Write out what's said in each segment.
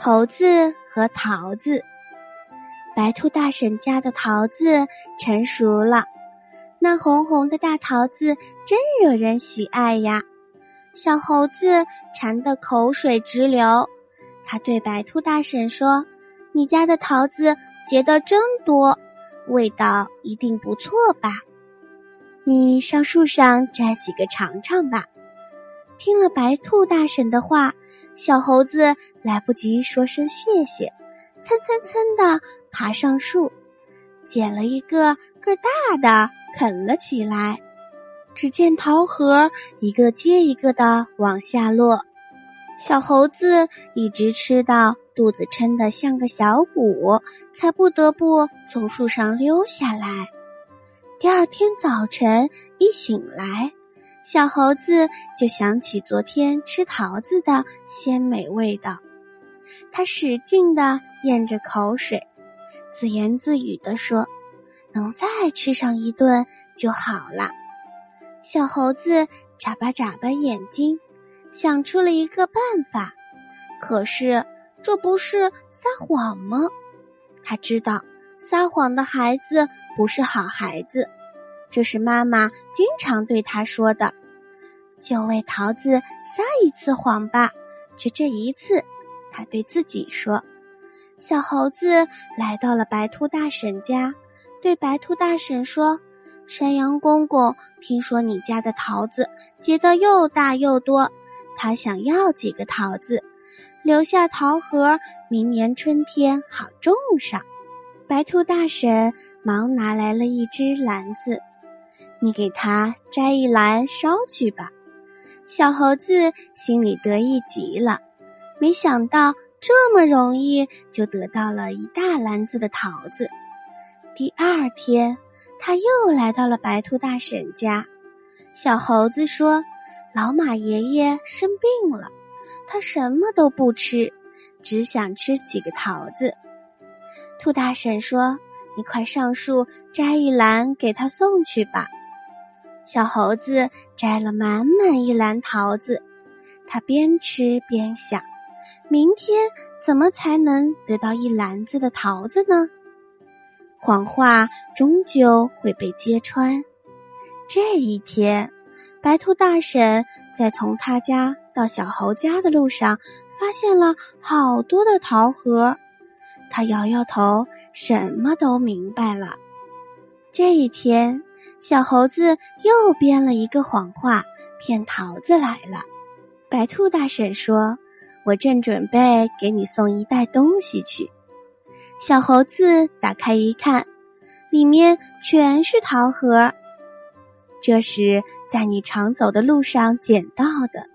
猴子和桃子，白兔大婶家的桃子成熟了，那红红的大桃子真惹人喜爱呀。小猴子馋得口水直流，他对白兔大婶说：“你家的桃子结得真多，味道一定不错吧？你上树上摘几个尝尝吧。”听了白兔大婶的话。小猴子来不及说声谢谢，蹭蹭蹭的爬上树，捡了一个个大的啃了起来。只见桃核一个接一个的往下落，小猴子一直吃到肚子撑得像个小鼓，才不得不从树上溜下来。第二天早晨一醒来。小猴子就想起昨天吃桃子的鲜美味道，他使劲地咽着口水，自言自语地说：“能再吃上一顿就好了。”小猴子眨巴眨巴眼睛，想出了一个办法。可是这不是撒谎吗？他知道撒谎的孩子不是好孩子。这是妈妈经常对他说的，就为桃子撒一次谎吧，就这一次，他对自己说。小猴子来到了白兔大婶家，对白兔大婶说：“山羊公公听说你家的桃子结得又大又多，他想要几个桃子，留下桃核，明年春天好种上。”白兔大婶忙拿来了一只篮子。你给他摘一篮捎去吧，小猴子心里得意极了，没想到这么容易就得到了一大篮子的桃子。第二天，他又来到了白兔大婶家，小猴子说：“老马爷爷生病了，他什么都不吃，只想吃几个桃子。”兔大婶说：“你快上树摘一篮给他送去吧。”小猴子摘了满满一篮桃子，他边吃边想：明天怎么才能得到一篮子的桃子呢？谎话终究会被揭穿。这一天，白兔大婶在从他家到小猴家的路上，发现了好多的桃核。他摇摇头，什么都明白了。这一天。小猴子又编了一个谎话，骗桃子来了。白兔大婶说：“我正准备给你送一袋东西去。”小猴子打开一看，里面全是桃核。这是在你常走的路上捡到的。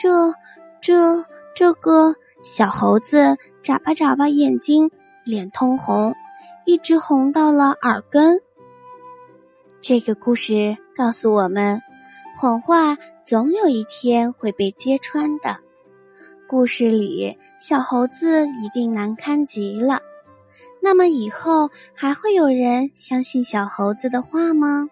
这、这、这个小猴子眨巴眨巴眼睛，脸通红，一直红到了耳根。这个故事告诉我们，谎话总有一天会被揭穿的。故事里，小猴子一定难堪极了。那么，以后还会有人相信小猴子的话吗？